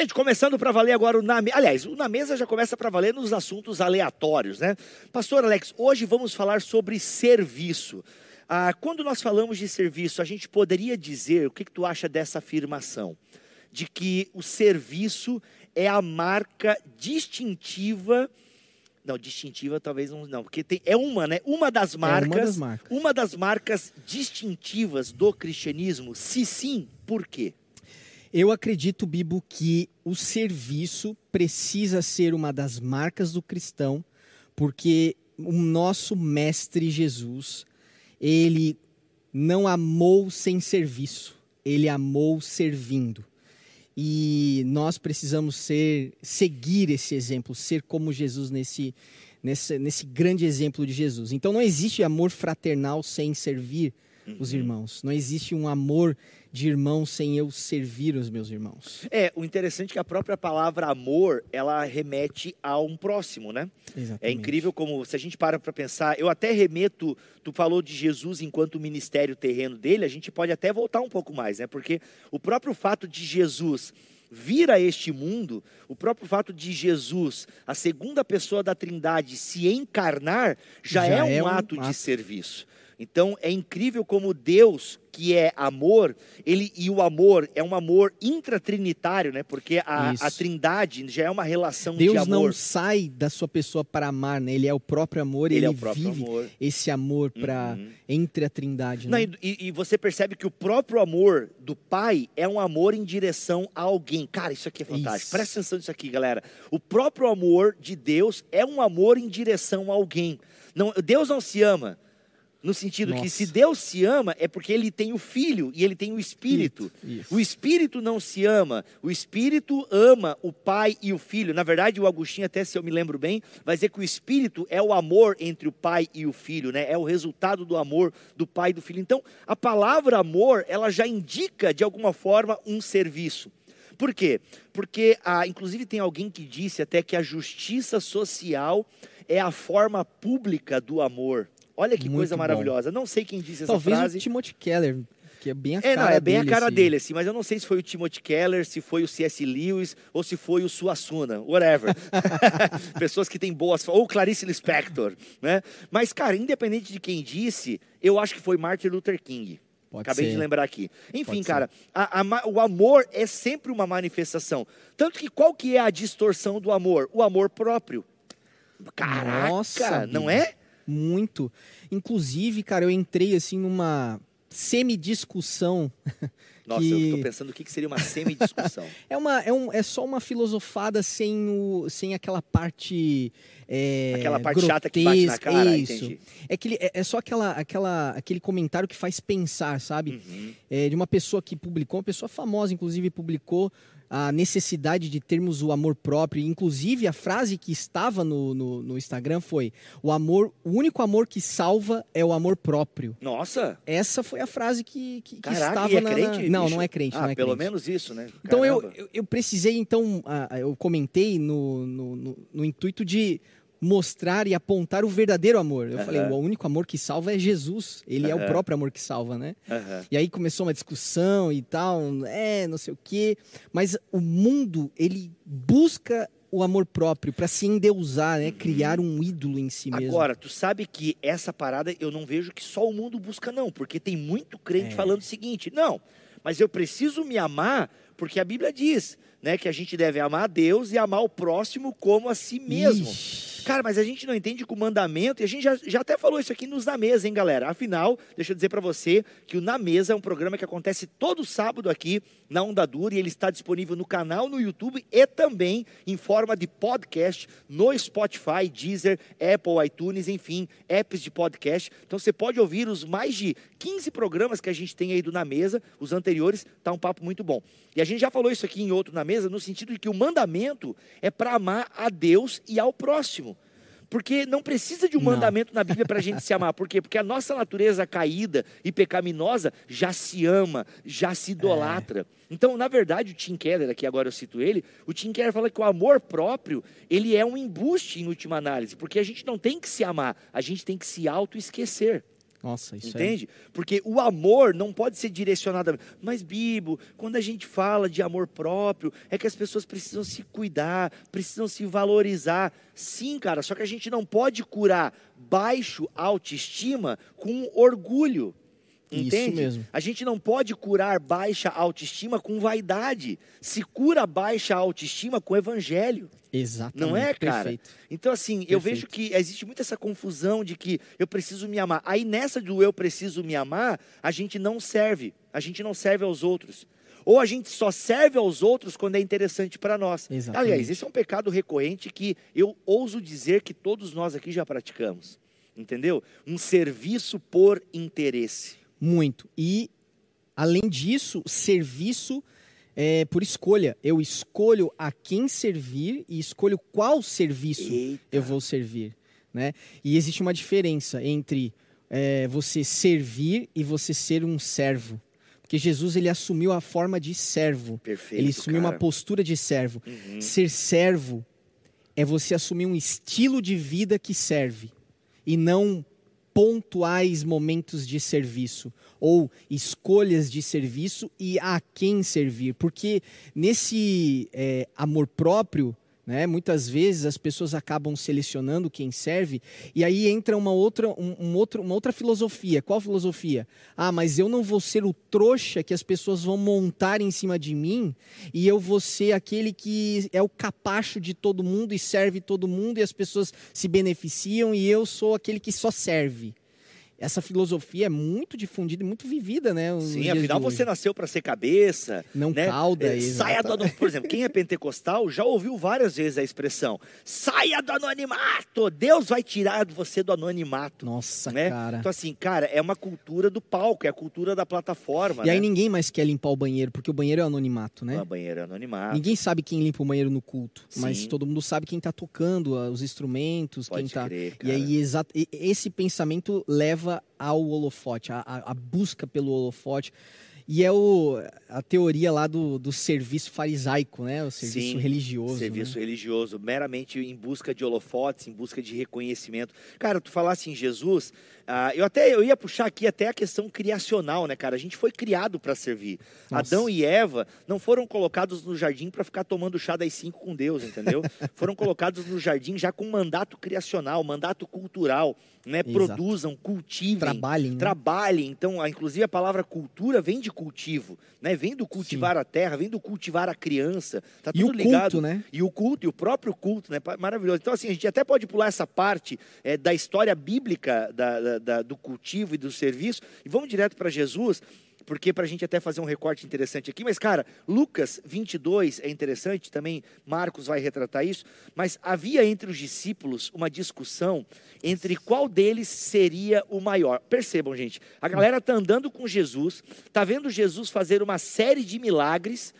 Gente, começando para valer agora o na mesa. Aliás, o na mesa já começa para valer nos assuntos aleatórios, né? Pastor Alex, hoje vamos falar sobre serviço. Ah, quando nós falamos de serviço, a gente poderia dizer, o que, que tu acha dessa afirmação? De que o serviço é a marca distintiva não, distintiva talvez não, não porque tem, é uma, né? Uma das marcas, é uma das marcas, uma das marcas distintivas do cristianismo. Se sim, por quê? Eu acredito, Bibo, que o serviço precisa ser uma das marcas do cristão, porque o nosso mestre Jesus, ele não amou sem serviço, ele amou servindo. E nós precisamos ser seguir esse exemplo, ser como Jesus nesse, nesse, nesse grande exemplo de Jesus. Então não existe amor fraternal sem servir. Os irmãos. Não existe um amor de irmão sem eu servir os meus irmãos. É, o interessante é que a própria palavra amor, ela remete a um próximo, né? Exatamente. É incrível como, se a gente para para pensar, eu até remeto, tu falou de Jesus enquanto ministério terreno dele, a gente pode até voltar um pouco mais, né? Porque o próprio fato de Jesus vir a este mundo, o próprio fato de Jesus, a segunda pessoa da Trindade, se encarnar, já, já é, um, é um ato, ato de serviço. Então é incrível como Deus, que é amor, ele e o amor é um amor intratrinitário, né? Porque a, a Trindade já é uma relação Deus de amor. Deus não sai da sua pessoa para amar, né? Ele é o próprio amor, ele, ele é vive amor. esse amor para uhum. entre a Trindade. Né? Não, e, e, você percebe que o próprio amor do Pai é um amor em direção a alguém. Cara, isso aqui é fantástico. Isso. Presta atenção nisso aqui, galera. O próprio amor de Deus é um amor em direção a alguém. Não, Deus não se ama no sentido Nossa. que se Deus se ama, é porque ele tem o Filho e ele tem o Espírito. Isso. O Espírito não se ama, o Espírito ama o Pai e o Filho. Na verdade, o Agostinho, até se eu me lembro bem, vai dizer que o Espírito é o amor entre o Pai e o Filho, né? É o resultado do amor do Pai e do Filho. Então, a palavra amor, ela já indica, de alguma forma, um serviço. Por quê? Porque, ah, inclusive, tem alguém que disse até que a justiça social é a forma pública do amor. Olha que Muito coisa maravilhosa. Não sei quem disse essa Talvez frase. Talvez o Timothy Keller, que é bem a é, cara não, é bem dele, a cara assim. dele, assim, mas eu não sei se foi o Timothy Keller, se foi o C.S. Lewis ou se foi o Suassuna, whatever. Pessoas que têm boas, ou Clarice Lispector, né? Mas, cara, independente de quem disse, eu acho que foi Martin Luther King. Pode Acabei ser. de lembrar aqui. Enfim, Pode cara, a, a, o amor é sempre uma manifestação. Tanto que qual que é a distorção do amor? O amor próprio. Caraca, Nossa, não é? Muito. Inclusive, cara, eu entrei assim numa semi-discussão. Nossa, que... eu estou pensando o que seria uma semi-discussão. é, uma, é, um, é só uma filosofada sem, o, sem aquela parte. É, aquela parte chata que bate na cara, isso. entendi. É, aquele, é, é, só aquela, aquela, aquele comentário que faz pensar, sabe? Uhum. É, de uma pessoa que publicou, uma pessoa famosa, inclusive, publicou a necessidade de termos o amor próprio. Inclusive, a frase que estava no, no, no, Instagram foi: o amor, o único amor que salva é o amor próprio. Nossa! Essa foi a frase que, que, Caraca, estava é na, crente, Não, não é crente. Ah, não é pelo crente. menos isso, né? Caramba. Então eu, eu, eu, precisei, então, eu comentei no, no, no, no intuito de mostrar e apontar o verdadeiro amor. Eu uhum. falei, o único amor que salva é Jesus. Ele uhum. é o próprio amor que salva, né? Uhum. E aí começou uma discussão e tal, é, não sei o quê. Mas o mundo, ele busca o amor próprio para se endeusar, né? Criar um ídolo em si mesmo. Agora, tu sabe que essa parada eu não vejo que só o mundo busca não, porque tem muito crente é. falando o seguinte: "Não, mas eu preciso me amar porque a Bíblia diz, né, que a gente deve amar a Deus e amar o próximo como a si mesmo". Ixi. Cara, mas a gente não entende que o mandamento, e a gente já, já até falou isso aqui nos Na Mesa, hein, galera? Afinal, deixa eu dizer para você que o Na Mesa é um programa que acontece todo sábado aqui na Onda Dura e ele está disponível no canal no YouTube e também em forma de podcast no Spotify, Deezer, Apple, iTunes, enfim, apps de podcast. Então você pode ouvir os mais de 15 programas que a gente tem aí do Na Mesa, os anteriores, tá um papo muito bom. E a gente já falou isso aqui em outro Na Mesa, no sentido de que o mandamento é para amar a Deus e ao próximo. Porque não precisa de um não. mandamento na Bíblia para a gente se amar. Por quê? Porque a nossa natureza caída e pecaminosa já se ama, já se idolatra. É. Então, na verdade, o Tim Keller, aqui agora eu cito ele, o Tim Keller fala que o amor próprio, ele é um embuste em última análise, porque a gente não tem que se amar, a gente tem que se auto-esquecer. Nossa, isso Entende? Porque o amor não pode ser direcionado. a- Mas, Bibo, quando a gente fala de amor próprio, é que as pessoas precisam se cuidar, precisam se valorizar. Sim, cara, só que a gente não pode curar baixo autoestima com orgulho. Isso Entende? mesmo. A gente não pode curar baixa autoestima com vaidade. Se cura baixa autoestima com evangelho. Exatamente. Não é, cara? Perfeito. Então, assim, eu Perfeito. vejo que existe muito essa confusão de que eu preciso me amar. Aí, nessa do eu preciso me amar, a gente não serve. A gente não serve aos outros. Ou a gente só serve aos outros quando é interessante para nós. Exatamente. Aliás, esse é um pecado recorrente que eu ouso dizer que todos nós aqui já praticamos. Entendeu? Um serviço por interesse. Muito. E, além disso, serviço é por escolha. Eu escolho a quem servir e escolho qual serviço Eita. eu vou servir. Né? E existe uma diferença entre é, você servir e você ser um servo. Porque Jesus ele assumiu a forma de servo. Perfeito. ele assumiu uma cara. postura de servo. Uhum. Ser servo é você assumir um estilo de vida que serve e não pontuais momentos de serviço ou escolhas de serviço e a quem servir, porque nesse é, amor próprio, né, muitas vezes as pessoas acabam selecionando quem serve e aí entra uma outra, um, um outro, uma outra filosofia. Qual filosofia? Ah, mas eu não vou ser o trouxa que as pessoas vão montar em cima de mim e eu vou ser aquele que é o capacho de todo mundo e serve todo mundo e as pessoas se beneficiam e eu sou aquele que só serve. Essa filosofia é muito difundida e muito vivida, né? Sim, afinal você nasceu para ser cabeça. Não né? cauda, É, Saia do. Por exemplo, quem é pentecostal já ouviu várias vezes a expressão: saia do anonimato. Deus vai tirar você do anonimato. Nossa, né? cara. Então, assim, cara, é uma cultura do palco, é a cultura da plataforma. E aí né? ninguém mais quer limpar o banheiro, porque o banheiro é anonimato, né? Ah, banheiro é anonimato. Ninguém sabe quem limpa o banheiro no culto, mas Sim. todo mundo sabe quem tá tocando ah, os instrumentos, Pode quem tá. crer, E cara. aí exa- e- esse pensamento leva ao holofote, a, a- a busca pelo holofote. E é o, a teoria lá do, do serviço farisaico, né? O serviço Sim, religioso. Serviço né? religioso, meramente em busca de holofotes, em busca de reconhecimento. Cara, tu falasse em Jesus, ah, eu até eu ia puxar aqui até a questão criacional, né, cara? A gente foi criado para servir. Nossa. Adão e Eva não foram colocados no jardim para ficar tomando chá das cinco com Deus, entendeu? foram colocados no jardim já com mandato criacional, mandato cultural, né? Exato. Produzam, cultivem, Trabalhem, né? trabalhem. Então, a- inclusive a palavra cultura vem de cultivo, né? Vem do cultivar a terra, vem do cultivar a criança. Tá E tudo o ligado. culto, né? E o culto, e o próprio culto, né? Maravilhoso. Então, assim, a gente até pode pular essa parte eh, da história bíblica da- da- da- do cultivo e do serviço e vamos direto para Jesus, porque para a gente até fazer um recorte interessante aqui. Mas, cara, Lucas 22 é interessante, também Marcos vai retratar isso. Mas havia entre os discípulos uma discussão entre qual deles seria o maior. Percebam, gente, a galera está andando com Jesus, está vendo Jesus fazer uma série de milagres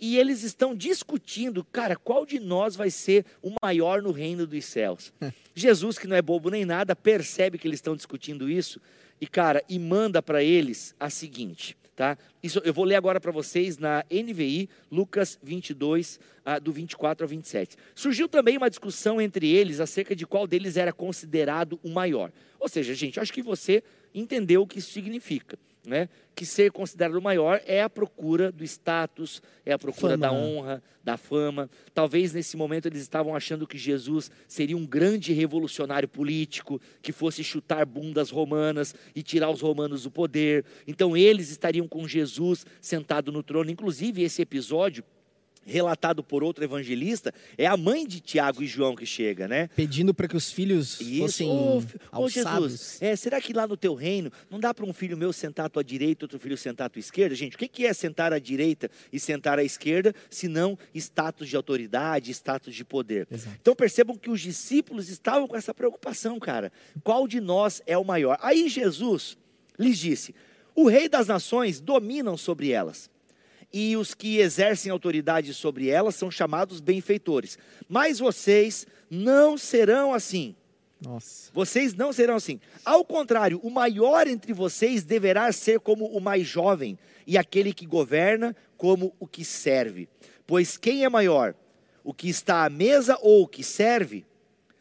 e eles estão discutindo, cara, qual de nós vai ser o maior no reino dos céus? Jesus, que não é bobo nem nada, percebe que eles estão discutindo isso e, cara, e manda para eles a seguinte, tá? Isso eu vou ler agora para vocês na NVI, Lucas 22, ah, do 24 ao 27. Surgiu também uma discussão entre eles acerca de qual deles era considerado o maior. Ou seja, gente, acho que você entendeu o que isso significa. Né? Que ser considerado maior é a procura do status, é a procura Fama, da né? honra, da fama. Talvez nesse momento eles estavam achando que Jesus seria um grande revolucionário político, que fosse chutar bundas romanas e tirar os romanos do poder. Então eles estariam com Jesus sentado no trono. Inclusive, esse episódio, relatado por outro evangelista, é a mãe de Tiago e João que chega, né? Pedindo para que os filhos Isso. fossem ô, alçados. Jesus, é, será que lá no teu reino não dá para um filho meu sentar à tua direita, outro filho sentar à tua esquerda? Gente, o que que é sentar à direita e sentar à esquerda, se não status de autoridade, status de poder? Exato. Então percebam que os discípulos estavam com essa preocupação, cara. Qual de nós é o maior? Aí Jesus lhes disse: O rei das nações dominam sobre elas e os que exercem autoridade sobre elas são chamados benfeitores. Mas vocês não serão assim. Nossa. Vocês não serão assim. Ao contrário, o maior entre vocês deverá ser como o mais jovem, e aquele que governa como o que serve. Pois quem é maior, o que está à mesa ou o que serve?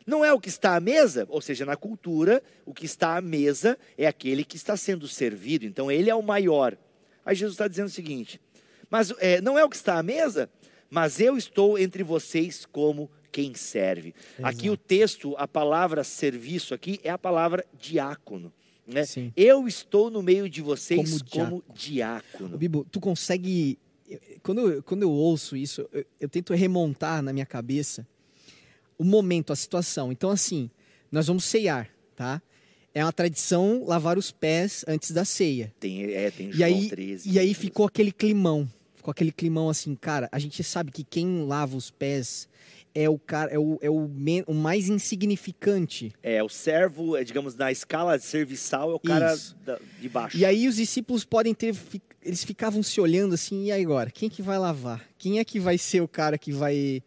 Não é o que está à mesa, ou seja, na cultura, o que está à mesa é aquele que está sendo servido. Então, ele é o maior. Aí Jesus está dizendo o seguinte: mas é, não é o que está à mesa, mas eu estou entre vocês como quem serve. Exato. Aqui o texto, a palavra serviço aqui é a palavra diácono. Né? Eu estou no meio de vocês como, como diácono. Bibo, tu consegue. Quando eu, quando eu ouço isso, eu, eu tento remontar na minha cabeça o momento, a situação. Então, assim, nós vamos ceiar, tá? É uma tradição lavar os pés antes da ceia. Tem, é, tem João e aí, 13. E aí ficou aquele climão. Ficou aquele climão assim, cara, a gente sabe que quem lava os pés é o cara é o, é o, men, o mais insignificante. É, o servo, é, digamos, na escala serviçal é o cara da, de baixo. E aí os discípulos podem ter eles ficavam se olhando assim, e agora, quem que vai lavar? Quem é que vai ser o cara que vai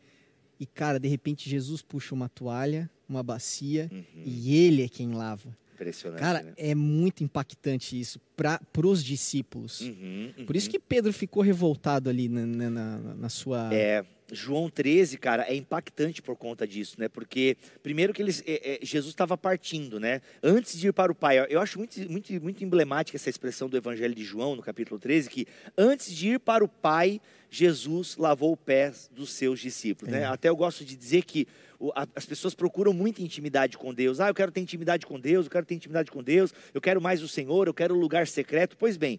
E cara, de repente Jesus puxa uma toalha, uma bacia uhum. e ele é quem lava. Impressionante. Cara, né? é muito impactante isso para os discípulos. Uhum, uhum. Por isso que Pedro ficou revoltado ali na, na, na sua. É. João 13, cara, é impactante por conta disso, né? Porque, primeiro que eles, é, é, Jesus estava partindo, né? Antes de ir para o Pai. Eu acho muito, muito, muito emblemática essa expressão do Evangelho de João, no capítulo 13, que antes de ir para o Pai, Jesus lavou o pé dos seus discípulos, né? é. né? Até eu gosto de dizer que as pessoas procuram muita intimidade com Deus. Ah, eu quero ter intimidade com Deus, eu quero ter intimidade com Deus, eu quero mais o Senhor, eu quero o um lugar secreto. Pois bem,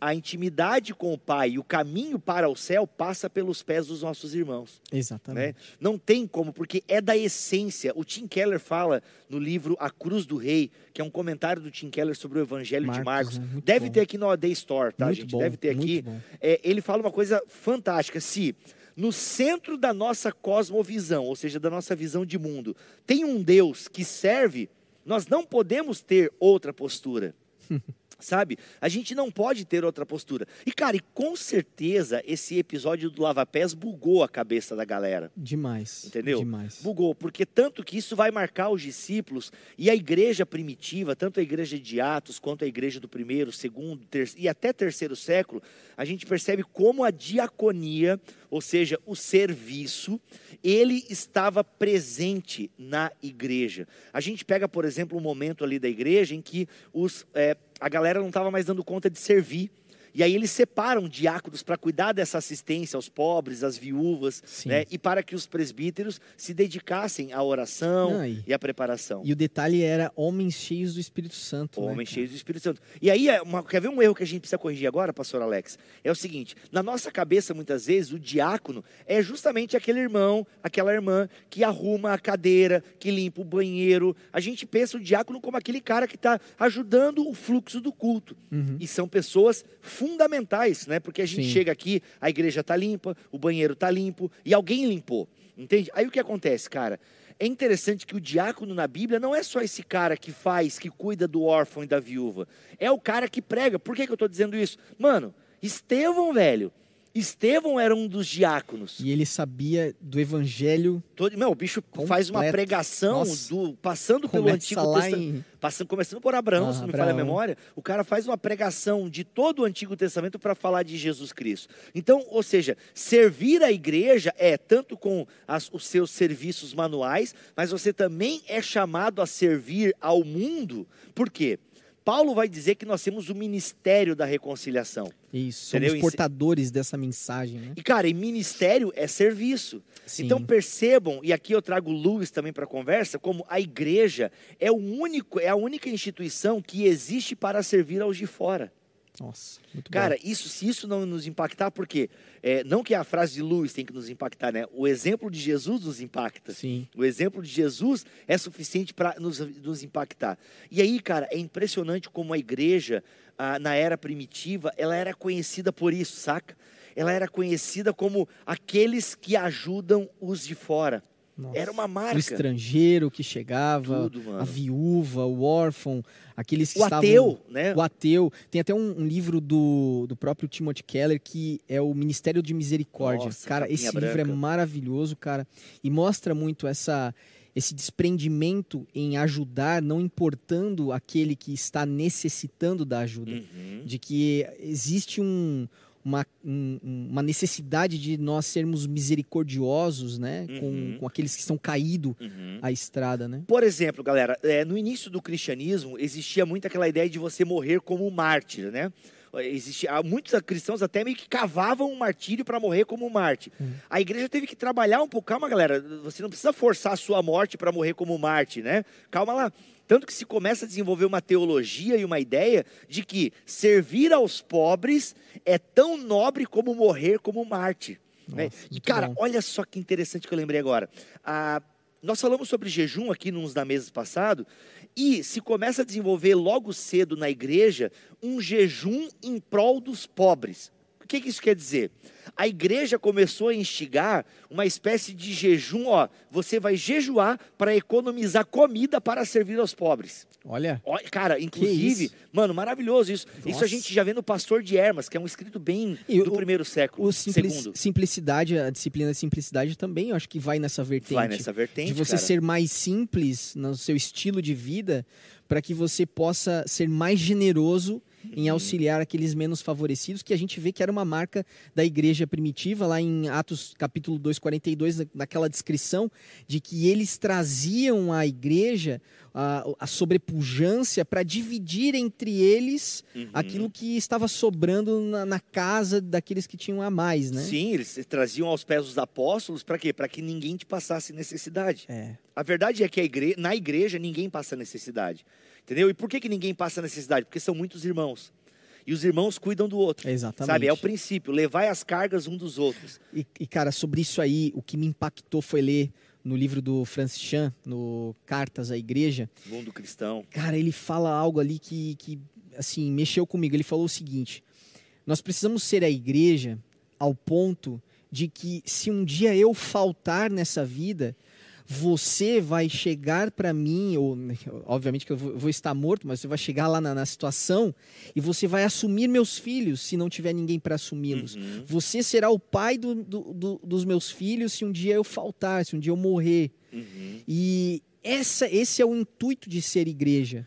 a intimidade com o Pai e o caminho para o céu passa pelos pés dos nossos irmãos. Exatamente. Né? Não tem como, porque é da essência. O Tim Keller fala no livro A Cruz do Rei, que é um comentário do Tim Keller sobre o Evangelho Marcos, de Marcos. Né? Deve bom. ter aqui no AD Store, tá, muito gente? Bom, Deve ter aqui. É, ele fala uma coisa fantástica. Se no centro da nossa cosmovisão, ou seja, da nossa visão de mundo, tem um Deus que serve, nós não podemos ter outra postura. sabe? A gente não pode ter outra postura. E, cara, e com certeza esse episódio do Lava Pés bugou a cabeça da galera. Demais. Entendeu? Demais. Bugou, porque tanto que isso vai marcar os discípulos e a igreja primitiva, tanto a igreja de Atos quanto a igreja do primeiro, segundo, e até terceiro século, a gente percebe como a diaconia, ou seja, o serviço, ele estava presente na igreja. A gente pega, por exemplo, um momento ali da igreja em que os, é, a galera não estava mais dando conta de servir. E aí eles separam diáconos para cuidar dessa assistência aos pobres, às viúvas, né? e para que os presbíteros se dedicassem à oração Não, e, e, à preparação. E o detalhe era homens cheios do Espírito Santo. Né, homens né, cheios do Espírito Santo. E aí, é uma, quer ver um erro que a gente precisa corrigir agora, pastor Alex? É o seguinte: na nossa cabeça, muitas vezes, o diácono é justamente aquele irmão, aquela irmã que arruma a cadeira, que limpa o banheiro. A gente pensa o diácono como aquele cara que está ajudando o fluxo do culto. Uhum. E são pessoas fundamentais, né? Porque a gente Sim. chega aqui, a igreja está limpa, o banheiro está limpo e alguém limpou, entende? Aí o que acontece, cara? É interessante que o diácono na Bíblia não é só esse cara que faz, que cuida do órfão e da viúva. É o cara que prega. Por que, que eu estou dizendo isso? Mano, Estevão, velho, Estevão era um dos diáconos. E ele sabia do evangelho. Todo, meu, o bicho completo. faz uma pregação do, passando pelo Antigo Testamento. Em... Passando, começando por Abraão, ah, se não me falha a memória. O cara faz uma pregação de todo o Antigo Testamento para falar de Jesus Cristo. Então, ou seja, servir a igreja é tanto com as, os seus serviços manuais, mas você também é chamado a servir ao mundo. Por quê? Paulo vai dizer que nós temos o ministério da reconciliação. Isso, somos entendeu? portadores dessa mensagem. Né? E, cara, e ministério é serviço. Sim. Então percebam, e aqui eu trago Luiz também para a conversa, como a igreja é, o único, é a única instituição que existe para servir aos de fora. Nossa, muito Cara, bom. isso, se isso não nos impactar, porque é, não que a frase de Lewis tem que nos impactar, né? O exemplo de Jesus nos impacta. Sim. O exemplo de Jesus é suficiente para nos, nos impactar. E aí, cara, é impressionante como a igreja, ah, na era primitiva, ela era conhecida por isso, saca? Ela era conhecida como aqueles que ajudam os de fora. Nossa. Era uma marca. O estrangeiro que chegava, Tudo, a viúva, o órfão, aqueles que o estavam... ateu, né? O ateu. Tem até um, um, livro do, do próprio Timothy Keller que é o Ministério de Misericórdia. Nossa, cara, esse branca. livro é maravilhoso, cara, e mostra muito essa esse desprendimento em ajudar, não importando aquele que está necessitando da ajuda. Uhum. De que existe um, uma, um, uma necessidade de nós sermos misericordiosos, né? Uhum. Com, com aqueles que estão caídos Uhum. à estrada, né? Por exemplo, galera, é, no início do cristianismo existia muito aquela ideia de você morrer como um mártir, né? Existia, muitos cristãos até meio que cavavam um martírio para morrer como um mártir. Hum. A igreja teve que trabalhar um pouco. Calma, galera, você não precisa forçar a sua morte para morrer como um mártir, né? Calma lá. Tanto que se começa a desenvolver uma teologia e uma ideia de que servir aos pobres é tão nobre como morrer como mártir. né? E, cara, bom. olha só que interessante que eu lembrei agora. Ah, nós falamos sobre jejum aqui nos da mesa passado, e se começa a desenvolver logo cedo na igreja um jejum em prol dos pobres. O que, que isso quer dizer? A igreja começou a instigar uma espécie de jejum, ó, você vai jejuar para economizar comida para servir aos pobres. Olha, Cara, inclusive, mano, maravilhoso isso. Isso a Nossa. gente já vê no Pastor de Hermas, que é um escrito bem E do o- primeiro século, o simpli- segundo. simplicidade, a disciplina de simplicidade também, eu acho que vai nessa vertente. Vai nessa vertente, de você cara. ser mais simples no seu estilo de vida, para que você possa ser mais generoso em auxiliar aqueles menos favorecidos, que a gente vê que era uma marca da igreja primitiva, lá em Atos capítulo 2, 42, na- naquela descrição de que eles traziam à igreja a, a sobrepujância para dividir entre eles Uhum. aquilo que estava sobrando na, na casa daqueles que tinham a mais, né? Sim, eles traziam aos pés dos apóstolos para quê? Para que ninguém te passasse necessidade. É. A verdade é que a igre... na igreja ninguém passa necessidade. Entendeu? E por que, que ninguém passa necessidade? Porque são muitos irmãos. E os irmãos cuidam do outro. Exatamente. Sabe? É o princípio, levai as cargas um dos outros. E, e, cara, sobre isso aí, o que me impactou foi ler no livro do Francis Chan, no Cartas à Igreja. Mundo cristão. Cara, ele fala algo ali que, que assim, mexeu comigo. Ele falou o seguinte: nós precisamos ser a igreja ao ponto de que se um dia eu faltar nessa vida, você vai chegar para mim, ou obviamente que eu vou, estar morto, mas você vai chegar lá na, na situação e você vai assumir meus filhos se não tiver ninguém para assumi-los. Uhum. Você será o pai do- do- do- dos meus filhos se um dia eu faltar, se um dia eu morrer. Uhum. E essa, esse é o intuito de ser igreja.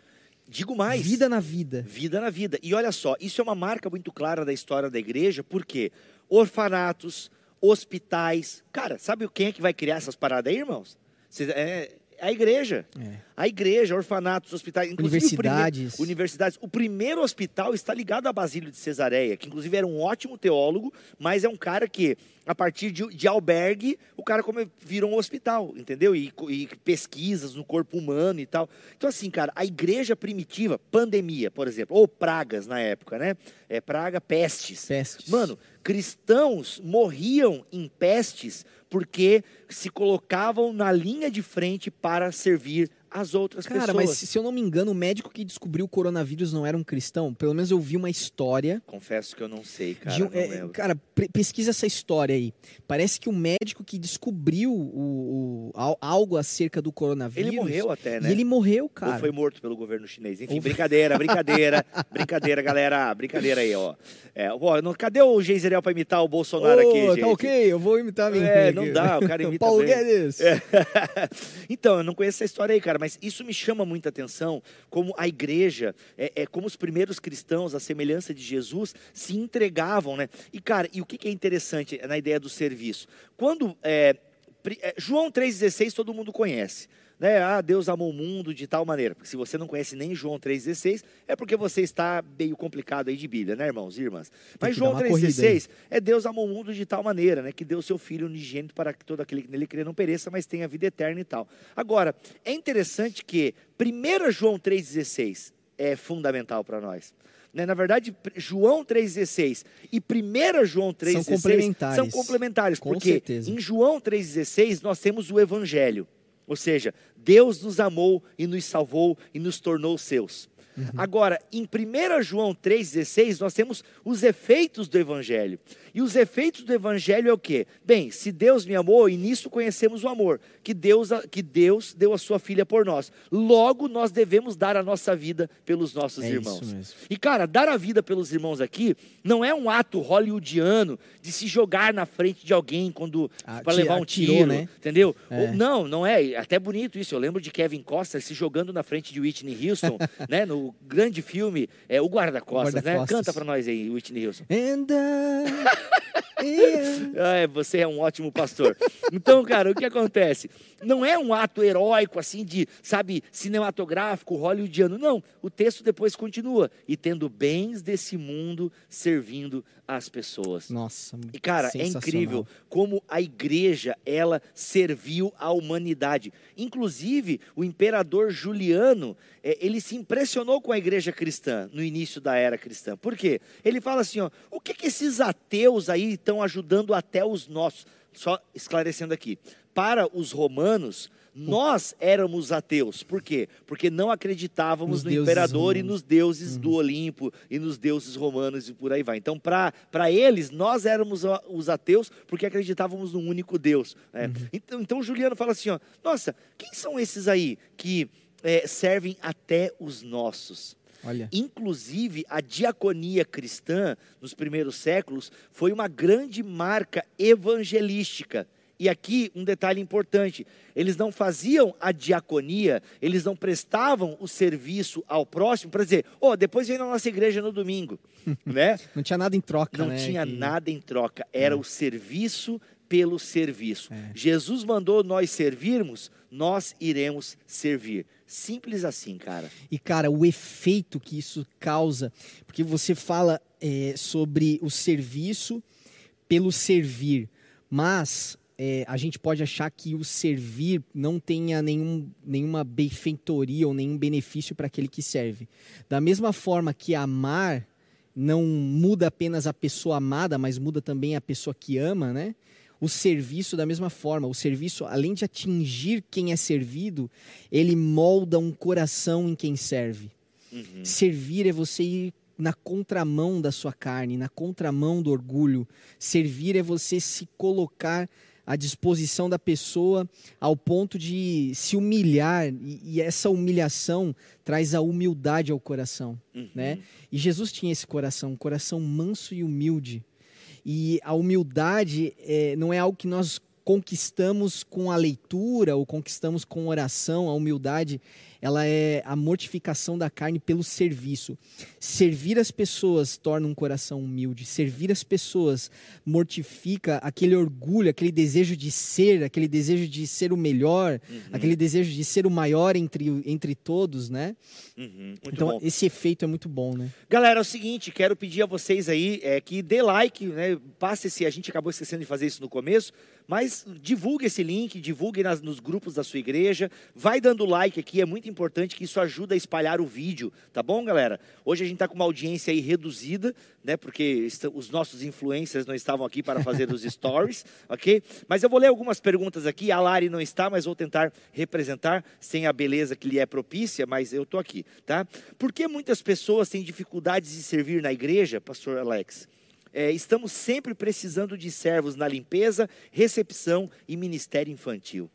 Digo mais. Vida na vida. Vida na vida. E olha só, isso é uma marca muito clara da história da igreja, porque orfanatos, hospitais. Cara, sabe quem é que vai criar essas paradas aí, irmãos? É a igreja. É. A igreja, orfanatos, hospitais, inclusive o primeiro- Universidades. universidades. O primeiro hospital está ligado a Basílio de Cesareia, que inclusive era um ótimo teólogo, mas é um cara que, a partir de, de albergue, o cara come- virou um hospital, entendeu? E, e pesquisas no corpo humano e tal. Então, assim, cara, a igreja primitiva, pandemia, por exemplo, ou pragas na época, né? É, praga, pestes. Pestes. Mano, cristãos morriam em pestes porque se colocavam na linha de frente para servir as outras Cara, pessoas. mas se se eu não me engano, o médico que descobriu o coronavírus não era um cristão. Pelo menos eu vi uma história. Confesso que eu não sei, cara. de um- não é, cara, pesquisa essa história aí. Parece que o médico que descobriu o, o- al- algo acerca do coronavírus. Ele morreu até, né? E ele morreu, Ou cara. foi morto pelo governo chinês. Enfim, Ou- brincadeira, brincadeira, brincadeira, galera. Brincadeira aí, ó. É, ó, não- cadê o Geiseriel para imitar o Bolsonaro Ô, aqui, gente? Tá ok, eu vou imitar minha. É, não dá, o cara imita Paulo bem. Guedes. então, eu não conheço essa história aí, cara, mas isso me chama muita atenção, como a igreja, é, é como os primeiros cristãos, a semelhança de Jesus, se entregavam, né? E, cara, e o que, é interessante na ideia do serviço? Quando, é, é, João 3,16 todo mundo conhece, né? Ah, Deus amou o mundo de tal maneira, porque se você não conhece nem João 3,16, é porque você está meio complicado aí de Bíblia, né, irmãos e irmãs? Mas João uma corrida aí. 3,16 é Deus amou o mundo de tal maneira, né, que deu seu filho unigênito para que todo aquele que nele crê não pereça, mas tenha vida eterna e tal. Agora, é interessante que 1 João 3,16 é fundamental para nós. Né, Na verdade, João 3,16 e 1 João 3,16 complementares. são complementares, Com porque certeza. em João 3,16 nós temos o Evangelho. Ou seja, Deus nos amou e nos salvou e nos tornou seus. Uhum. Agora, em 1 João 3,16, nós temos os efeitos do Evangelho. E os efeitos do Evangelho é o quê? Bem, se Deus me amou, e nisso conhecemos o amor, que Deus, que Deus deu a sua filha por nós. Logo, nós devemos dar a nossa vida pelos nossos É irmãos. E cara, dar a vida pelos irmãos aqui não é um ato hollywoodiano de se jogar na frente de alguém quando Ah, para ti- levar um atirou, tiro, né? entendeu? É. Ou- não, não é. É Até bonito isso. Eu lembro de Kevin Costner se jogando na frente de Whitney Houston, né? No grande filme é o guarda-costas, né? Guarda-costas. Canta para nós aí, Whitney Houston. And I-. Ah, é, você é um ótimo pastor. Então, cara, o que acontece? Não é um ato heróico, assim, de, sabe, cinematográfico, hollywoodiano. Não. O texto depois continua. E tendo bens desse mundo servindo as pessoas. Nossa, E cara, é incrível como a igreja ela serviu à humanidade. Inclusive, o imperador Juliano, eh, ele se impressionou com a igreja cristã no início da era cristã. Por quê? Ele fala assim, ó, o que que esses ateus aí estão ajudando até os nossos? Só esclarecendo aqui. Para os romanos, nós éramos ateus. Por quê? Porque não acreditávamos Nos no imperador e nos deuses do Olimpo e nos deuses romanos e por aí vai. Então, para eles, nós éramos os ateus porque acreditávamos num único Deus. né? Então, então, Juliano fala assim: ó, nossa, quem são esses aí que eh, servem até os nossos? Olha, Inclusive, a diaconia cristã, nos primeiros séculos, foi uma grande marca evangelística. E aqui um detalhe importante: eles não faziam a diaconia, eles não prestavam o serviço ao próximo para dizer, oh, depois vem na nossa igreja no domingo, né? não tinha nada em troca, Não né? tinha Que- nada em troca, era o serviço pelo serviço. É. Jesus mandou nós servirmos, nós iremos servir. Simples assim, cara. E, cara, o efeito que isso causa, porque você fala é, sobre o serviço pelo servir, mas é, a gente pode achar que o servir não tenha nenhum, nenhuma benfeitoria ou nenhum benefício para aquele que serve. Da mesma forma que amar não muda apenas a pessoa amada, mas muda também a pessoa que ama, né? O serviço, da mesma forma, o serviço, além de atingir quem é servido, ele molda um coração em quem serve. Uhum. Servir é você ir na contramão da sua carne, na contramão do orgulho. Servir é você se colocar à disposição da pessoa ao ponto de se humilhar, e, e essa humilhação traz a humildade ao coração, Uhum. né? E Jesus tinha esse coração, um coração manso e humilde. E a humildade é, não é algo que nós conquistamos com a leitura ou conquistamos com oração. A humildade, ela é a mortificação da carne pelo serviço. Servir as pessoas torna um coração humilde. Servir as pessoas mortifica aquele orgulho, aquele desejo de ser, aquele desejo de ser o melhor, aquele desejo de ser o maior entre, entre todos, né? Uhum. Então, bom. esse efeito é muito bom, né? Galera, é o seguinte, quero pedir a vocês aí é, que dê like, né? Passe esse, a gente acabou esquecendo de fazer isso no começo, mas divulgue esse link, divulgue nas- nos grupos da sua igreja, vai dando like aqui, é muito importante que isso ajuda a espalhar o vídeo, tá bom, galera? Hoje a gente está com uma audiência aí reduzida, né? Porque os nossos influencers não estavam aqui para fazer os stories, ok? Mas eu vou ler algumas perguntas aqui, a Lari não está, mas vou tentar representar sem a beleza que lhe é propícia, mas eu estou aqui, tá? Por que muitas pessoas têm dificuldades de servir na igreja, pastor Alex? É, estamos sempre precisando de servos na limpeza, recepção e ministério infantil.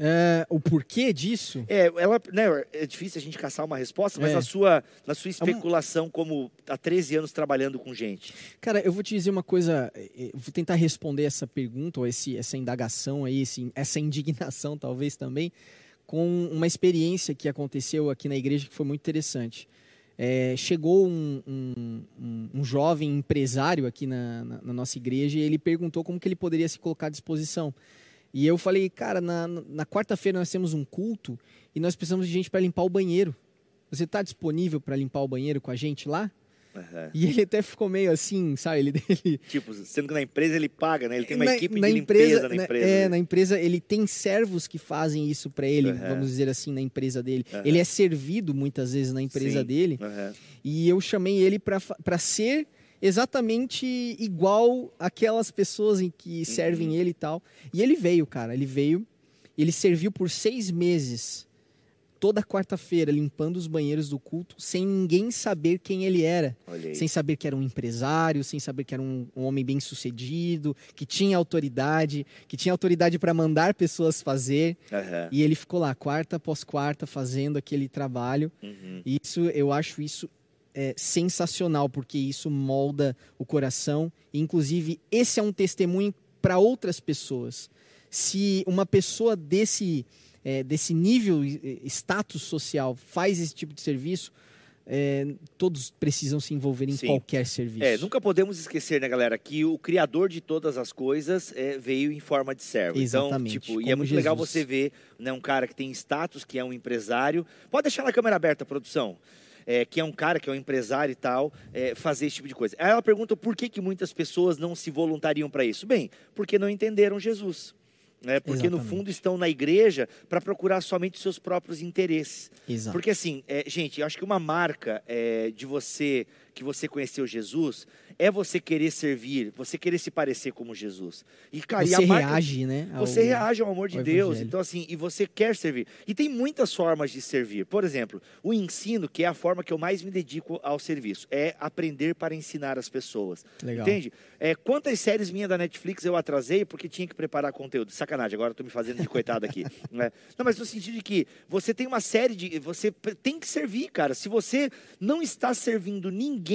É, o porquê disso? É, ela, né, é difícil a gente caçar uma resposta, mas É. na sua, na sua especulação, como há 13 anos trabalhando com gente. Cara, eu vou te dizer uma coisa, eh, eh, vou tentar responder essa pergunta, ou esse, essa indagação aí, esse, essa indignação talvez também, com uma experiência que aconteceu aqui na igreja que foi muito interessante. Eh, chegou um, um- um- um jovem empresário aqui na, na- na nossa igreja e ele perguntou como que ele poderia se colocar à disposição. E eu falei, cara, na, na quarta-feira nós temos um culto e nós precisamos de gente para limpar o banheiro. Você está disponível para limpar o banheiro com a gente lá? Aham. E ele até ficou meio assim, sabe? Ele, ele, Tipo, sendo que na empresa ele paga, né? Ele tem uma na, equipe na de limpeza na na- empresa. É, né? na empresa ele tem servos que fazem isso para ele, Aham. vamos dizer assim, na empresa dele. Aham. Ele é servido muitas vezes na empresa Sim. dele. E eu chamei ele para ser exatamente igual aquelas pessoas em que servem Uhum. ele e tal. E ele veio, cara. Ele veio. Ele serviu por seis meses toda quarta-feira limpando os banheiros do culto sem ninguém saber quem ele era. Sem saber que era um empresário, sem saber que era um, um homem bem sucedido, que tinha autoridade, que tinha autoridade para mandar pessoas fazer. Aham. E ele ficou lá, quarta após quarta, fazendo aquele trabalho. Uhum. E isso, eu acho isso é, sensacional, porque isso molda o coração. E, inclusive, esse é um testemunho para outras pessoas. Se uma pessoa desse, é, desse nível, status social, faz esse tipo de serviço, é, todos precisam se envolver em Sim. qualquer serviço. É, nunca podemos esquecer, né, galera, que o Criador de todas as coisas é, veio em forma de servo. Exatamente, Então, tipo, e é muito legal Jesus. você ver né, um cara que tem status, que é um empresário. Pode deixar na câmera aberta, produção. É, que é um cara que é um empresário e tal, é, fazer esse tipo de coisa. Aí ela pergunta por que, que muitas pessoas não se voluntariam para isso. Bem, porque não entenderam Jesus. Né? Porque no Exatamente. fundo estão na igreja para procurar somente os seus próprios interesses. Exato. Porque assim, é, gente, eu acho que uma marca é, de você que você conheceu Jesus é você querer servir, você querer se parecer como Jesus. E cara, e você a marca, reage, né? ao- você reage ao amor de ao Deus. evangelho. Então assim, e você quer servir. E tem muitas formas de servir. Por exemplo, o ensino, que é a forma que eu mais me dedico ao serviço, é aprender para ensinar as pessoas. Legal. Entende? É, quantas séries minhas da Netflix eu atrasei porque tinha que preparar conteúdo? Sacanagem, agora eu tô me fazendo de coitado aqui. né? Não, mas no sentido de que você tem uma série de. Você tem que servir, cara. Se você não está servindo ninguém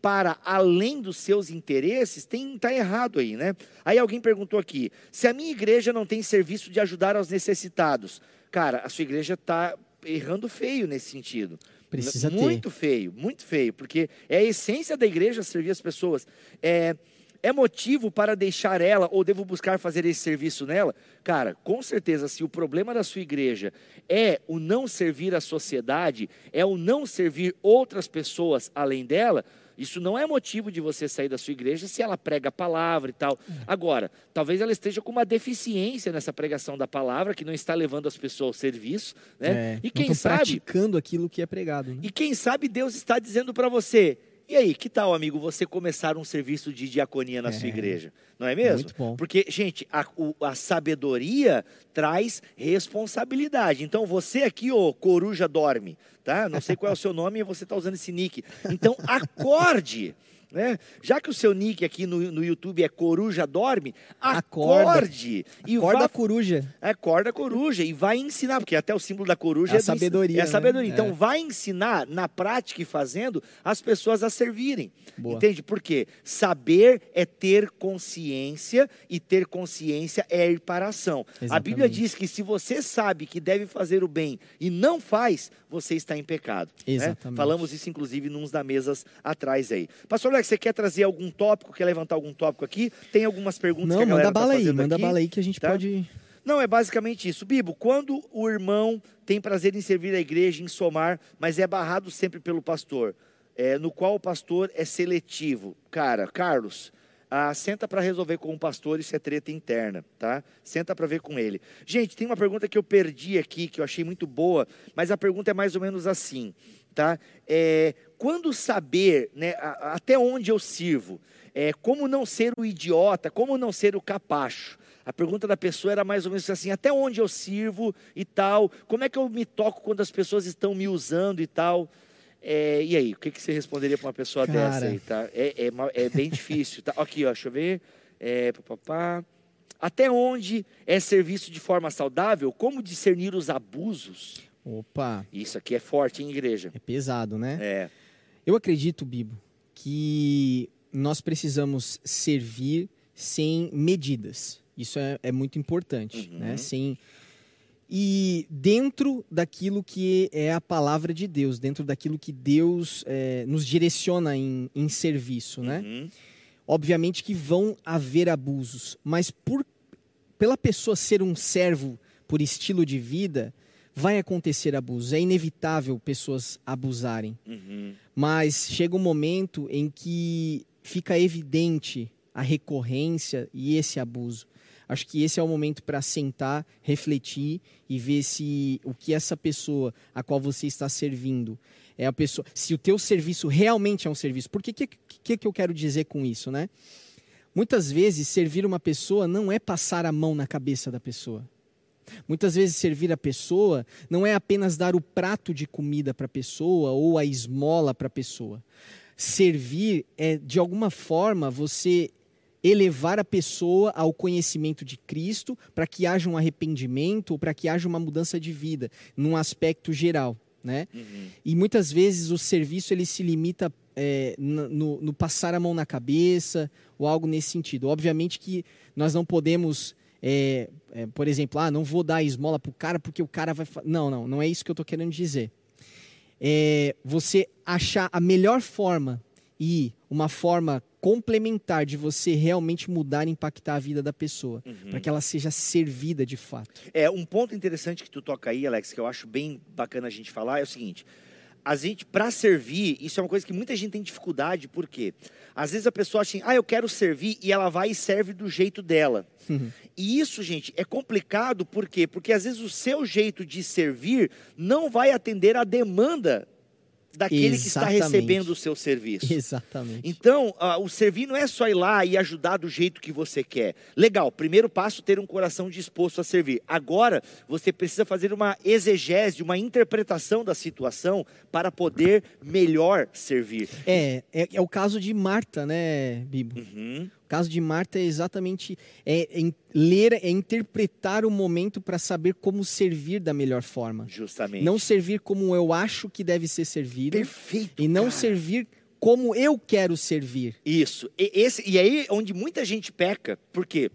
para além dos seus interesses, tem tá errado aí, né? Aí alguém perguntou aqui: se a minha igreja não tem serviço de ajudar aos necessitados, cara, a sua igreja está errando feio nesse sentido. Precisa ter. muito feio, muito feio, porque é a essência da igreja servir as pessoas. É, é motivo para deixar ela ou devo buscar fazer esse serviço nela? Cara, com certeza, se o problema da sua igreja é o não servir a sociedade, é o não servir outras pessoas além dela, isso não é motivo de você sair da sua igreja se ela prega a palavra e tal. Agora, talvez ela esteja com uma deficiência nessa pregação da palavra, que não está levando as pessoas ao serviço, né? É, e quem sabe praticando aquilo que é pregado. Né? e quem sabe Deus está dizendo para você: e aí, que tal, amigo, você começar um serviço de diaconia na sua É. igreja? Não é mesmo? Muito bom. Porque, gente, a, o- a sabedoria traz responsabilidade. Então, você aqui, ô coruja dorme, tá? Não sei qual é o seu nome e você está usando esse nick. Então, acorde. Né? Já que o seu nick aqui no, no YouTube é Coruja Dorme, Acorda. acorde e Acorda vá a coruja. Acorda a coruja e vai ensinar, porque até o símbolo da coruja É do ens- sabedoria, É a né? sabedoria. É. Então vai ensinar na prática e fazendo as pessoas a servirem. Boa. Entende? Porque saber é ter consciência e ter consciência é ir para a ação. A Bíblia Exatamente. diz que se você sabe que deve fazer o bem e não faz, você está em pecado. né? Exatamente. Falamos isso inclusive nos da mesas atrás aí. Pastor Alex, você quer trazer algum tópico, quer levantar algum tópico aqui? Tem algumas perguntas Não, que a galera manda tá bala aí, manda aqui. bala aí que a gente tá? pode. Não, é basicamente isso. Bibo, quando o irmão tem prazer em servir a igreja, em somar, mas é barrado sempre pelo pastor, é, no qual o pastor é seletivo. Cara, Carlos, ah, senta para resolver com o pastor, isso é treta interna, tá? Senta para ver com ele. Gente, tem uma pergunta que eu perdi aqui, que eu achei muito boa, mas a pergunta é mais ou menos assim, tá? É, quando saber, né, até onde eu sirvo? É, como não ser o idiota, como não ser o capacho? A pergunta da pessoa era mais ou menos assim: até onde eu sirvo e tal? Como é que eu me toco quando as pessoas estão me usando e tal? É, e aí, o que, que você responderia para uma pessoa Cara. dessa aí, tá? É, é, é bem difícil, tá? Aqui, ó, deixa eu ver. É, papapá. Até onde é serviço de forma saudável? Como discernir os abusos? Opa, Isso aqui é forte, hein, igreja? é pesado, né? É. Eu acredito, Bibo, que nós precisamos servir sem medidas. Isso é, é muito importante, Uhum. né? Sem e dentro daquilo que é a palavra de Deus, dentro daquilo que Deus eh, nos direciona em, em serviço, né? Uhum. Obviamente que vão haver abusos, mas por pela pessoa ser um servo por estilo de vida, vai acontecer abuso. É inevitável pessoas abusarem. Uhum. Mas chega um momento em que fica evidente a recorrência e esse abuso. Acho que esse é o momento para sentar, refletir e ver se o que essa pessoa a qual você está servindo é a pessoa, se o teu serviço realmente é um serviço. Porque que que, que eu quero dizer com isso, né? Muitas vezes servir uma pessoa não é passar a mão na cabeça da pessoa. Muitas vezes servir a pessoa não é apenas dar o prato de comida para a pessoa ou a esmola para a pessoa. Servir é, de alguma forma, você elevar a pessoa ao conhecimento de Cristo para que haja um arrependimento ou para que haja uma mudança de vida, num aspecto geral. Né? Uhum. E muitas vezes o serviço ele se limita é, no, no, passar a mão na cabeça ou algo nesse sentido. Obviamente que nós não podemos, é, é, por exemplo, ah, não vou dar esmola para o cara porque o cara vai. Não, não, não é isso que eu estou querendo dizer. É você achar a melhor forma e uma forma complementar de você realmente mudar e impactar a vida da pessoa, uhum. para que ela seja servida de fato. É, um ponto interessante que tu toca aí, Alex, que eu acho bem bacana a gente falar, é o seguinte, a gente, para servir, isso é uma coisa que muita gente tem dificuldade, porque às vezes a pessoa acha assim, ah, eu quero servir, e ela vai e serve do jeito dela. Uhum. E isso, gente, é complicado, por quê? Porque às vezes o seu jeito de servir não vai atender a demanda daquele Exatamente. que está recebendo o seu serviço. Exatamente. Então, uh, o servir não é só ir lá e ajudar do jeito que você quer. Legal, primeiro passo ter um coração disposto a servir. Agora, você precisa fazer uma exegese, uma interpretação da situação para poder melhor servir. É, é, é o caso de Marta, né, Bibo? Uhum. O caso de Marta é exatamente é, é ler, é interpretar o momento para saber como servir da melhor forma. Justamente. Não servir como eu acho que deve ser servido. Perfeito. E não cara. servir como eu quero servir. Isso. E, esse, e aí onde muita gente peca, por quê?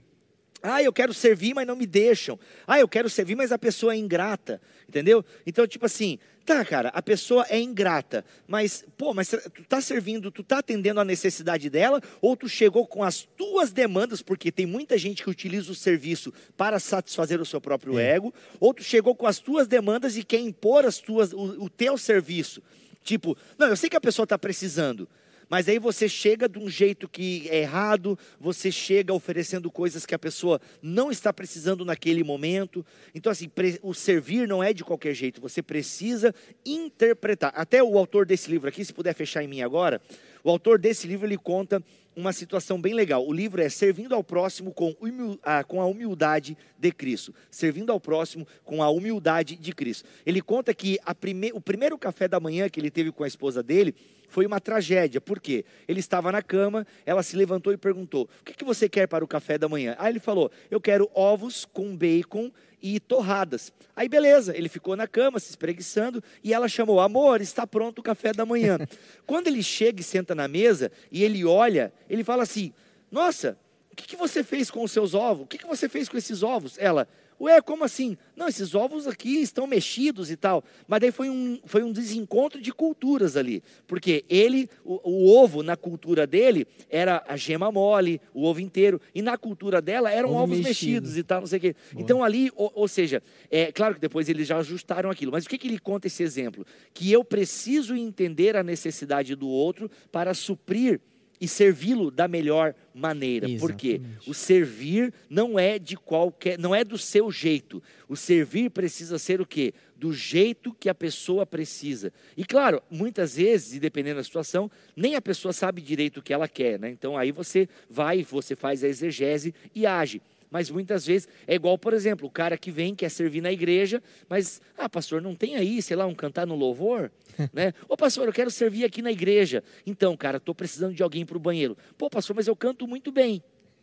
Ah, eu quero servir, mas não me deixam. Ah, eu quero servir, mas a pessoa é ingrata. Entendeu? Então, tipo assim, tá, cara, a pessoa é ingrata, mas, pô, mas tu tá servindo, tu tá atendendo a necessidade dela, ou tu chegou com as tuas demandas, porque tem muita gente que utiliza o serviço para satisfazer o seu próprio é. ego, ou tu chegou com as tuas demandas e quer impor as tuas, o, o teu serviço. Tipo, não, eu sei que a pessoa está precisando, mas aí você chega de um jeito que é errado, você chega oferecendo coisas que a pessoa não está precisando naquele momento. Então, assim, o servir não é de qualquer jeito, você precisa interpretar. Até o autor desse livro aqui, se puder fechar em mim agora, o autor desse livro ele conta uma situação bem legal. O livro é Servindo ao Próximo com, ah, com a Humildade de Cristo. Servindo ao Próximo com a Humildade de Cristo. Ele conta que prime... o primeiro café da manhã que ele teve com a esposa dele foi uma tragédia. Por quê? Ele estava na cama, ela se levantou e perguntou: O que, que você quer para o café da manhã? Aí ele falou: Eu quero ovos com bacon e torradas. Aí beleza, ele ficou na cama se espreguiçando e ela chamou: Amor, está pronto o café da manhã. Quando ele chega e senta na mesa e ele olha, ele fala assim: Nossa, o que, que você fez com os seus ovos? O que, que você fez com esses ovos? Ela, Ué, como assim? Não, esses ovos aqui estão mexidos e tal. Mas daí foi um, foi um desencontro de culturas ali. Porque ele, o, o ovo na cultura dele era a gema mole, o ovo inteiro. E na cultura dela eram ovo ovos mexido. mexidos e tal, não sei o quê. Boa. Então ali, ou, ou, seja, é claro que depois eles já ajustaram aquilo. Mas o que, que ele conta esse exemplo? Que eu preciso entender a necessidade do outro para suprir e servi-lo da melhor maneira. Exatamente. Porque o servir não é de qualquer, não é do seu jeito. O servir precisa ser o quê? Do jeito que a pessoa precisa. E claro, muitas vezes, e dependendo da situação, nem a pessoa sabe direito o que ela quer, né? Então aí você vai, você faz a exegese e age mas muitas vezes é igual, por exemplo, o cara que vem, quer servir na igreja, mas, ah, pastor, não tem aí, sei lá, um cantar no louvor? né? Ô, pastor, eu quero servir aqui na igreja. Então, cara, estou precisando de alguém para o banheiro. Pô, pastor, mas eu canto muito bem.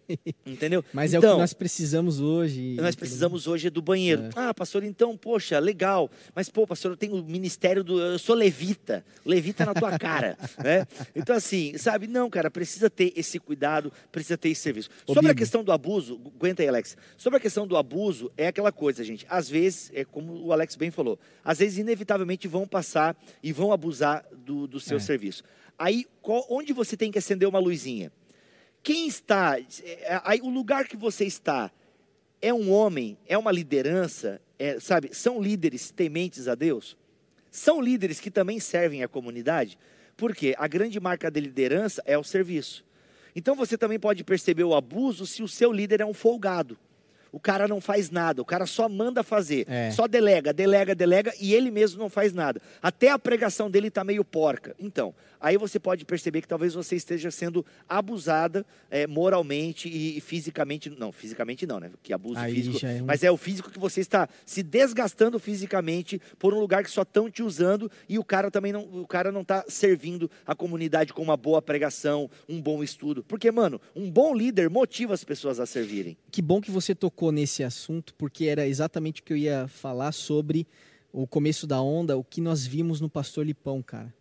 Entendeu? Mas então, é o que nós precisamos hoje. Nós precisamos hoje do banheiro. É. Ah, pastor, então, poxa, legal. Mas, pô, pastor, eu tenho o ministério do. Eu sou levita. Levita na tua cara. né? Então, assim, sabe? Não, cara, precisa ter esse cuidado, precisa ter esse serviço. Ô, Sobre Bibi. a questão do abuso, aguenta aí, Alex. Sobre a questão do abuso, é aquela coisa, gente. Às vezes, é como o Alex bem falou, às vezes, inevitavelmente, vão passar e vão abusar do, do seu é. serviço. Aí, qual, onde você tem que acender uma luzinha? Quem está, é, aí, o lugar que você está, é um homem, é uma liderança, é, sabe? São líderes tementes a Deus? São líderes que também servem à comunidade? Porque a grande marca de liderança é o serviço. Então você também pode perceber o abuso se o seu líder é um folgado. O cara não faz nada, o cara só manda fazer, É. só delega, delega, delega e ele mesmo não faz nada. Até a pregação dele está meio porca. Então, aí você pode perceber que talvez você esteja sendo abusada é, moralmente e, e fisicamente. Não, fisicamente não, né? Que abuso Aí físico. é um- Mas é o físico que você está se desgastando fisicamente por um lugar que só estão te usando e o cara também não, o cara não está servindo a comunidade com uma boa pregação, um bom estudo. Porque, mano, um bom líder motiva as pessoas a servirem. Que bom que você tocou nesse assunto, porque era exatamente o que eu ia falar sobre o começo da onda, o que nós vimos no Pastor Lipão, cara.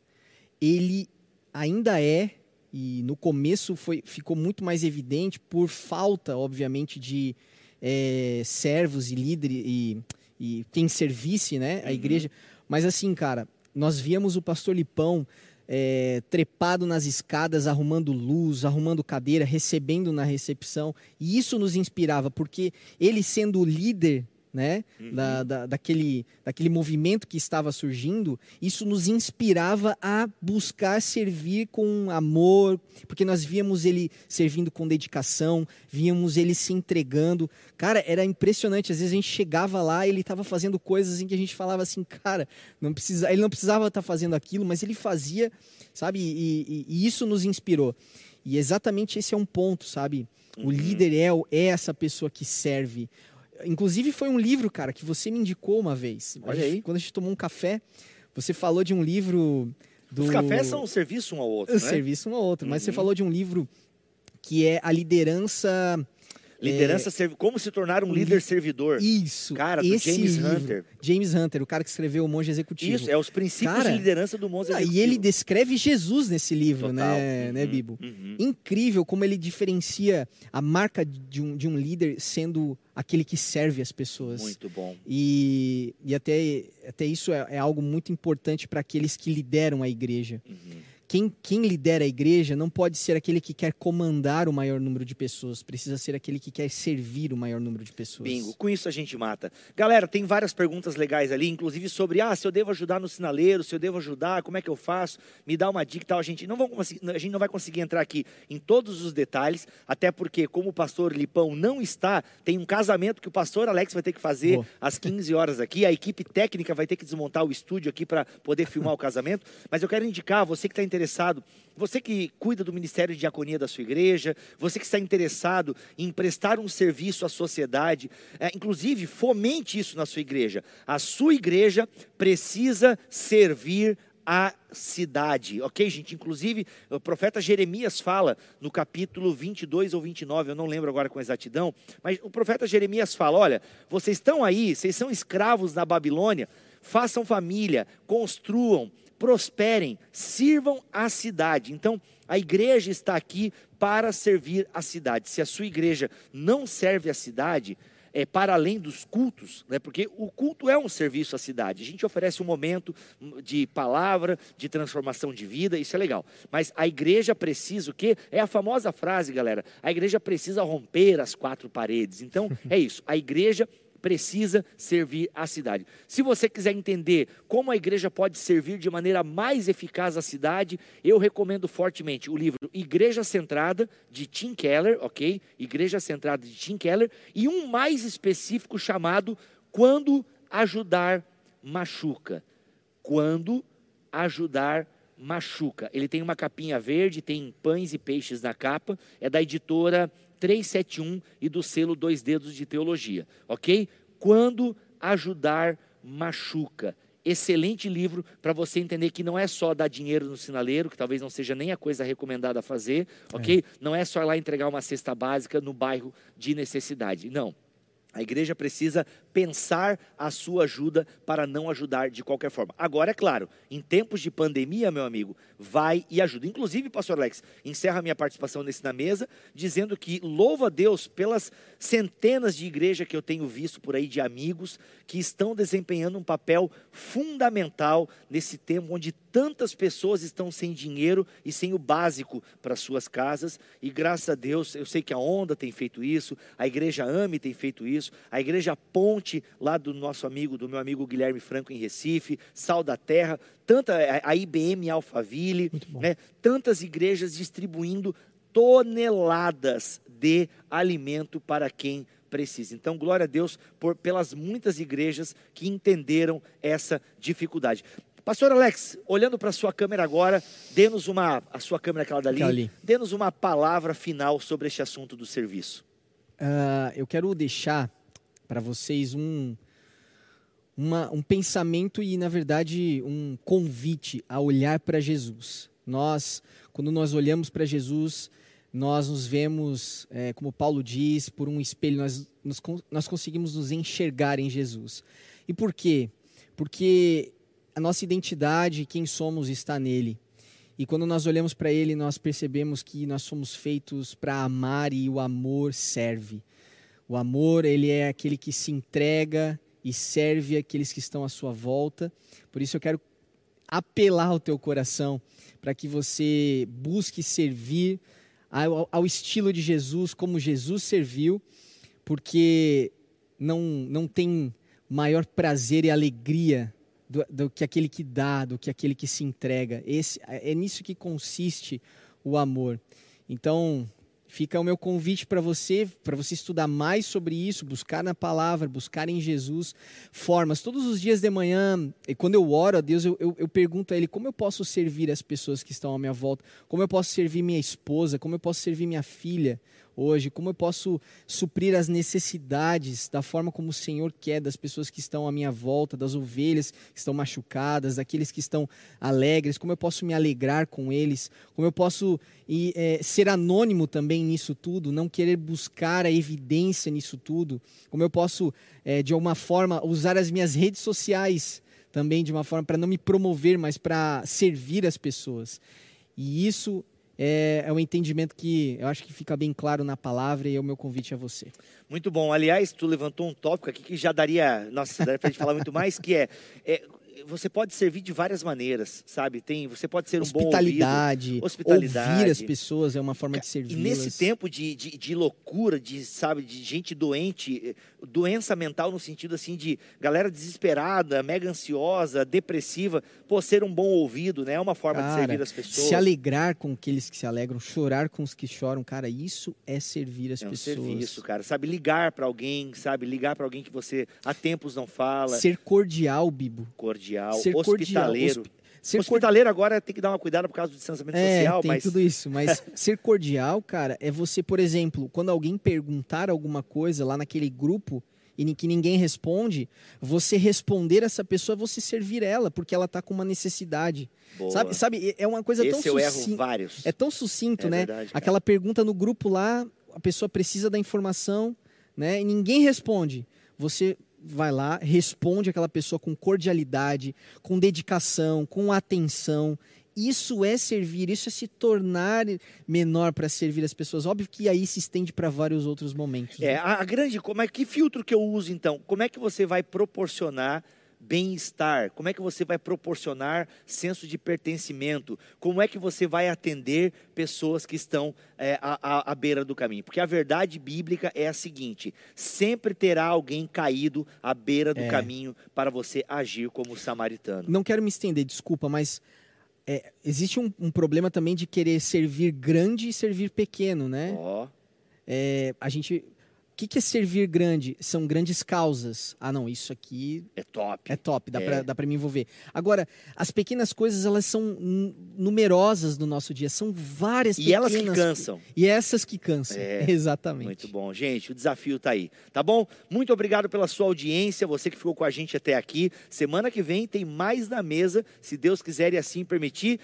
Ele ainda é, e no começo foi, ficou muito mais evidente por falta, obviamente, de eh, servos e líderes e, e quem servisse né, a Uhum. igreja. Mas assim, cara, nós víamos o Pastor Lipão eh, trepado nas escadas, arrumando luz, arrumando cadeira, recebendo na recepção. E isso nos inspirava, porque ele sendo o líder né, da, da- daquele, daquele movimento que estava surgindo, isso nos inspirava a buscar servir com amor, porque nós víamos ele servindo com dedicação, víamos ele se entregando. Cara, era impressionante. Às vezes a gente chegava lá e ele estava fazendo coisas em que a gente falava assim, cara, não precisa, ele não precisava estar fazendo aquilo, mas ele fazia, sabe? E, e- e isso nos inspirou. E exatamente esse é um ponto, sabe? O líder é, é essa pessoa que serve. Inclusive foi um livro, cara, que você me indicou uma vez. Olha aí. Quando a gente tomou um café, você falou de um livro do Os cafés são um serviço um ao outro, o né? serviço um ao outro, mas você Uhum. falou de um livro que é a liderança Liderança, servi- como se tornar um líder servidor. isso, Cara, do James livro. Hunter. James Hunter, o cara que escreveu o Monge Executivo. Isso, é os princípios Cara, de liderança do Monza Ah, e ele descreve Jesus nesse livro, Total. né, né, Uhum, Bibo? uhum. Incrível como ele diferencia a marca de um, de um líder sendo aquele que serve as pessoas. Muito bom. E, e até, até isso é, é algo muito importante para aqueles que lideram a igreja. Uhum. Quem, quem lidera a igreja não pode ser aquele que quer comandar o maior número de pessoas, precisa ser aquele que quer servir o maior número de pessoas. Bingo, com isso a gente mata. Galera, tem várias perguntas legais ali, inclusive sobre ah, se eu devo ajudar no sinaleiro, se eu devo ajudar, como é que eu faço? Me dá uma dica e tal. A gente não, a gente não vai conseguir entrar aqui em todos os detalhes, até porque, como o pastor Lipão não está, tem um casamento que o pastor Alex vai ter que fazer Boa. às 15 horas aqui. A equipe técnica vai ter que desmontar o estúdio aqui para poder filmar o casamento. Mas eu quero indicar, você que está interessado, você que cuida do ministério de diaconia da sua igreja, você que está interessado em prestar um serviço à sociedade, é, inclusive fomente isso na sua igreja. A sua igreja precisa servir a cidade, ok, gente? Inclusive, o profeta Jeremias fala no capítulo 22 ou 29, eu não lembro agora com exatidão, mas o profeta Jeremias fala: olha, vocês estão aí, vocês são escravos na Babilônia, façam família, construam, prosperem, sirvam a cidade. Então, a igreja está aqui para servir a cidade. Se a sua igreja não serve a cidade, é para além dos cultos, né? porque o culto é um serviço à cidade. A gente oferece um momento de palavra, de transformação de vida, isso é legal. Mas a igreja precisa o quê? É a famosa frase, galera. A igreja precisa romper as quatro paredes. Então, é isso. A igreja precisa servir a cidade. Se você quiser entender como a igreja pode servir de maneira mais eficaz à cidade, eu recomendo fortemente o livro Igreja Centrada, de Tim Keller, ok? Igreja Centrada, de Tim Keller, e um mais específico chamado Quando Ajudar Machuca. Quando Ajudar Machuca. Ele tem uma capinha verde, tem pães e peixes na capa, é da editora 371 e do selo Dois Dedos de Teologia, ok? Quando ajudar machuca. Excelente livro para você entender que não é só dar dinheiro no sinaleiro, que talvez não seja nem a coisa recomendada a fazer, ok? Não é só ir lá entregar uma cesta básica no bairro de necessidade. Não. A igreja precisa pensar a sua ajuda para não ajudar de qualquer forma. Agora, é claro, em tempos de pandemia, meu amigo, vai e ajuda. Inclusive, pastor Alex, encerra a minha participação nesse na mesa, dizendo que louva a Deus pelas centenas de igrejas que eu tenho visto por aí, de amigos, que estão desempenhando um papel fundamental nesse tempo onde tantas pessoas estão sem dinheiro e sem o básico para suas casas. E graças a Deus, eu sei que a Onda tem feito isso, a igreja AME tem feito isso, a igreja Ponte, lá do nosso amigo, do meu amigo Guilherme Franco em Recife, Sal da Terra, tanta a IBM Alphaville, né, tantas igrejas distribuindo toneladas de alimento para quem precisa. Então, glória a Deus por, pelas muitas igrejas que entenderam essa dificuldade. Pastor Alex, olhando para a sua câmera agora, dê-nos uma, a sua câmera aquela dali, Ali. dê-nos uma palavra final sobre este assunto do serviço. Ah, eu quero deixar para vocês um, uma- um pensamento e, na verdade, um convite a olhar para Jesus. Nós, quando nós olhamos para Jesus, nós nos vemos, é, como Paulo diz, por um espelho, nós, nós, nós conseguimos nos enxergar em Jesus. E por quê? Porque a nossa identidade, quem somos, está nele. E quando nós olhamos para ele, nós percebemos que nós somos feitos para amar e o amor serve. O amor, ele é aquele que se entrega e serve aqueles que estão à sua volta. Por isso eu quero apelar ao teu coração para que você busque servir ao, ao estilo de Jesus, como Jesus serviu, porque não, não tem maior prazer e alegria do, do que aquele que dá, do que aquele que se entrega. Esse, é nisso que consiste o amor. Então, fica o meu convite para você, para você estudar mais sobre isso, buscar na palavra, buscar em Jesus formas. Todos os dias de manhã, e quando eu oro a Deus, eu, eu, eu pergunto a Ele como eu posso servir as pessoas que estão à minha volta, como eu posso servir minha esposa, como eu posso servir minha filha hoje, como eu posso suprir as necessidades da forma como o Senhor quer das pessoas que estão à minha volta, das ovelhas que estão machucadas, daqueles que estão alegres, como eu posso me alegrar com eles, como eu posso e, é, ser anônimo também nisso tudo, não querer buscar a evidência nisso tudo, como eu posso, é, de alguma forma, usar as minhas redes sociais também de uma forma para não me promover, mas para servir as pessoas. E isso é, é um entendimento que eu acho que fica bem claro na palavra e é o meu convite a você. Muito bom. Aliás, tu levantou um tópico aqui que já daria, nossa, daria pra gente falar muito mais, que é, é, você pode servir de várias maneiras, sabe? Tem, você pode ser um bom ouvido. Hospitalidade, ouvir as pessoas é uma forma de E servir. nesse tempo de, de, de loucura, de, sabe, de gente doente, eh, doença mental no sentido assim de galera desesperada, mega ansiosa, depressiva, pô, ser um bom ouvido, né? É uma forma de Cara, servir as pessoas. Se alegrar com aqueles que se alegram, chorar com os que choram, cara, isso é servir as é um pessoas. serviço, cara. Sabe, ligar para alguém, sabe, ligar para alguém que você há tempos não fala. Ser cordial, Bibo. cordial, Ser cordial. hospitaleiro. Hospi- Ser cordial. Hospitaleiro agora tem que dar uma cuidada por causa do distanciamento É, social, tem mas tudo isso, mas ser cordial, cara, é você, por exemplo, quando alguém perguntar alguma coisa lá naquele grupo e que ninguém responde, você responder essa pessoa, é você servir ela, porque ela tá com uma necessidade. Boa. Sabe, sabe, é uma coisa esse tão eu erro sucinta. vários. É tão sucinto, É né? verdade. Aquela pergunta no grupo lá, a pessoa precisa da informação, né? E ninguém responde. Você vai lá, responde aquela pessoa com cordialidade, com dedicação, com atenção. Isso é servir, isso é se tornar menor para servir as pessoas. Óbvio que aí se estende para vários outros momentos. É, né? a, a grande, como é que filtro que eu uso então? Como é que você vai proporcionar bem-estar? Como é que você vai proporcionar senso de pertencimento? Como é que você vai atender pessoas que estão é, à, à- beira do caminho? Porque a verdade bíblica é a seguinte: sempre terá alguém caído à beira do É. caminho para você agir como samaritano. Não quero me estender, desculpa, mas é, existe um, um problema também de querer servir grande e servir pequeno, né? Ó, É, a gente. O que, que é servir grande? São grandes causas. Ah, não, isso aqui é top. é top, dá, É. pra, dá pra me envolver. Agora, as pequenas coisas, elas são nu- numerosas no nosso dia. São várias E elas pequenas que cansam. E essas que cansam. É, Exatamente. Muito bom, gente. O desafio tá aí, tá bom? Muito obrigado pela sua audiência, você que ficou com a gente até aqui. Semana que vem tem mais na mesa, se Deus quiser e assim permitir.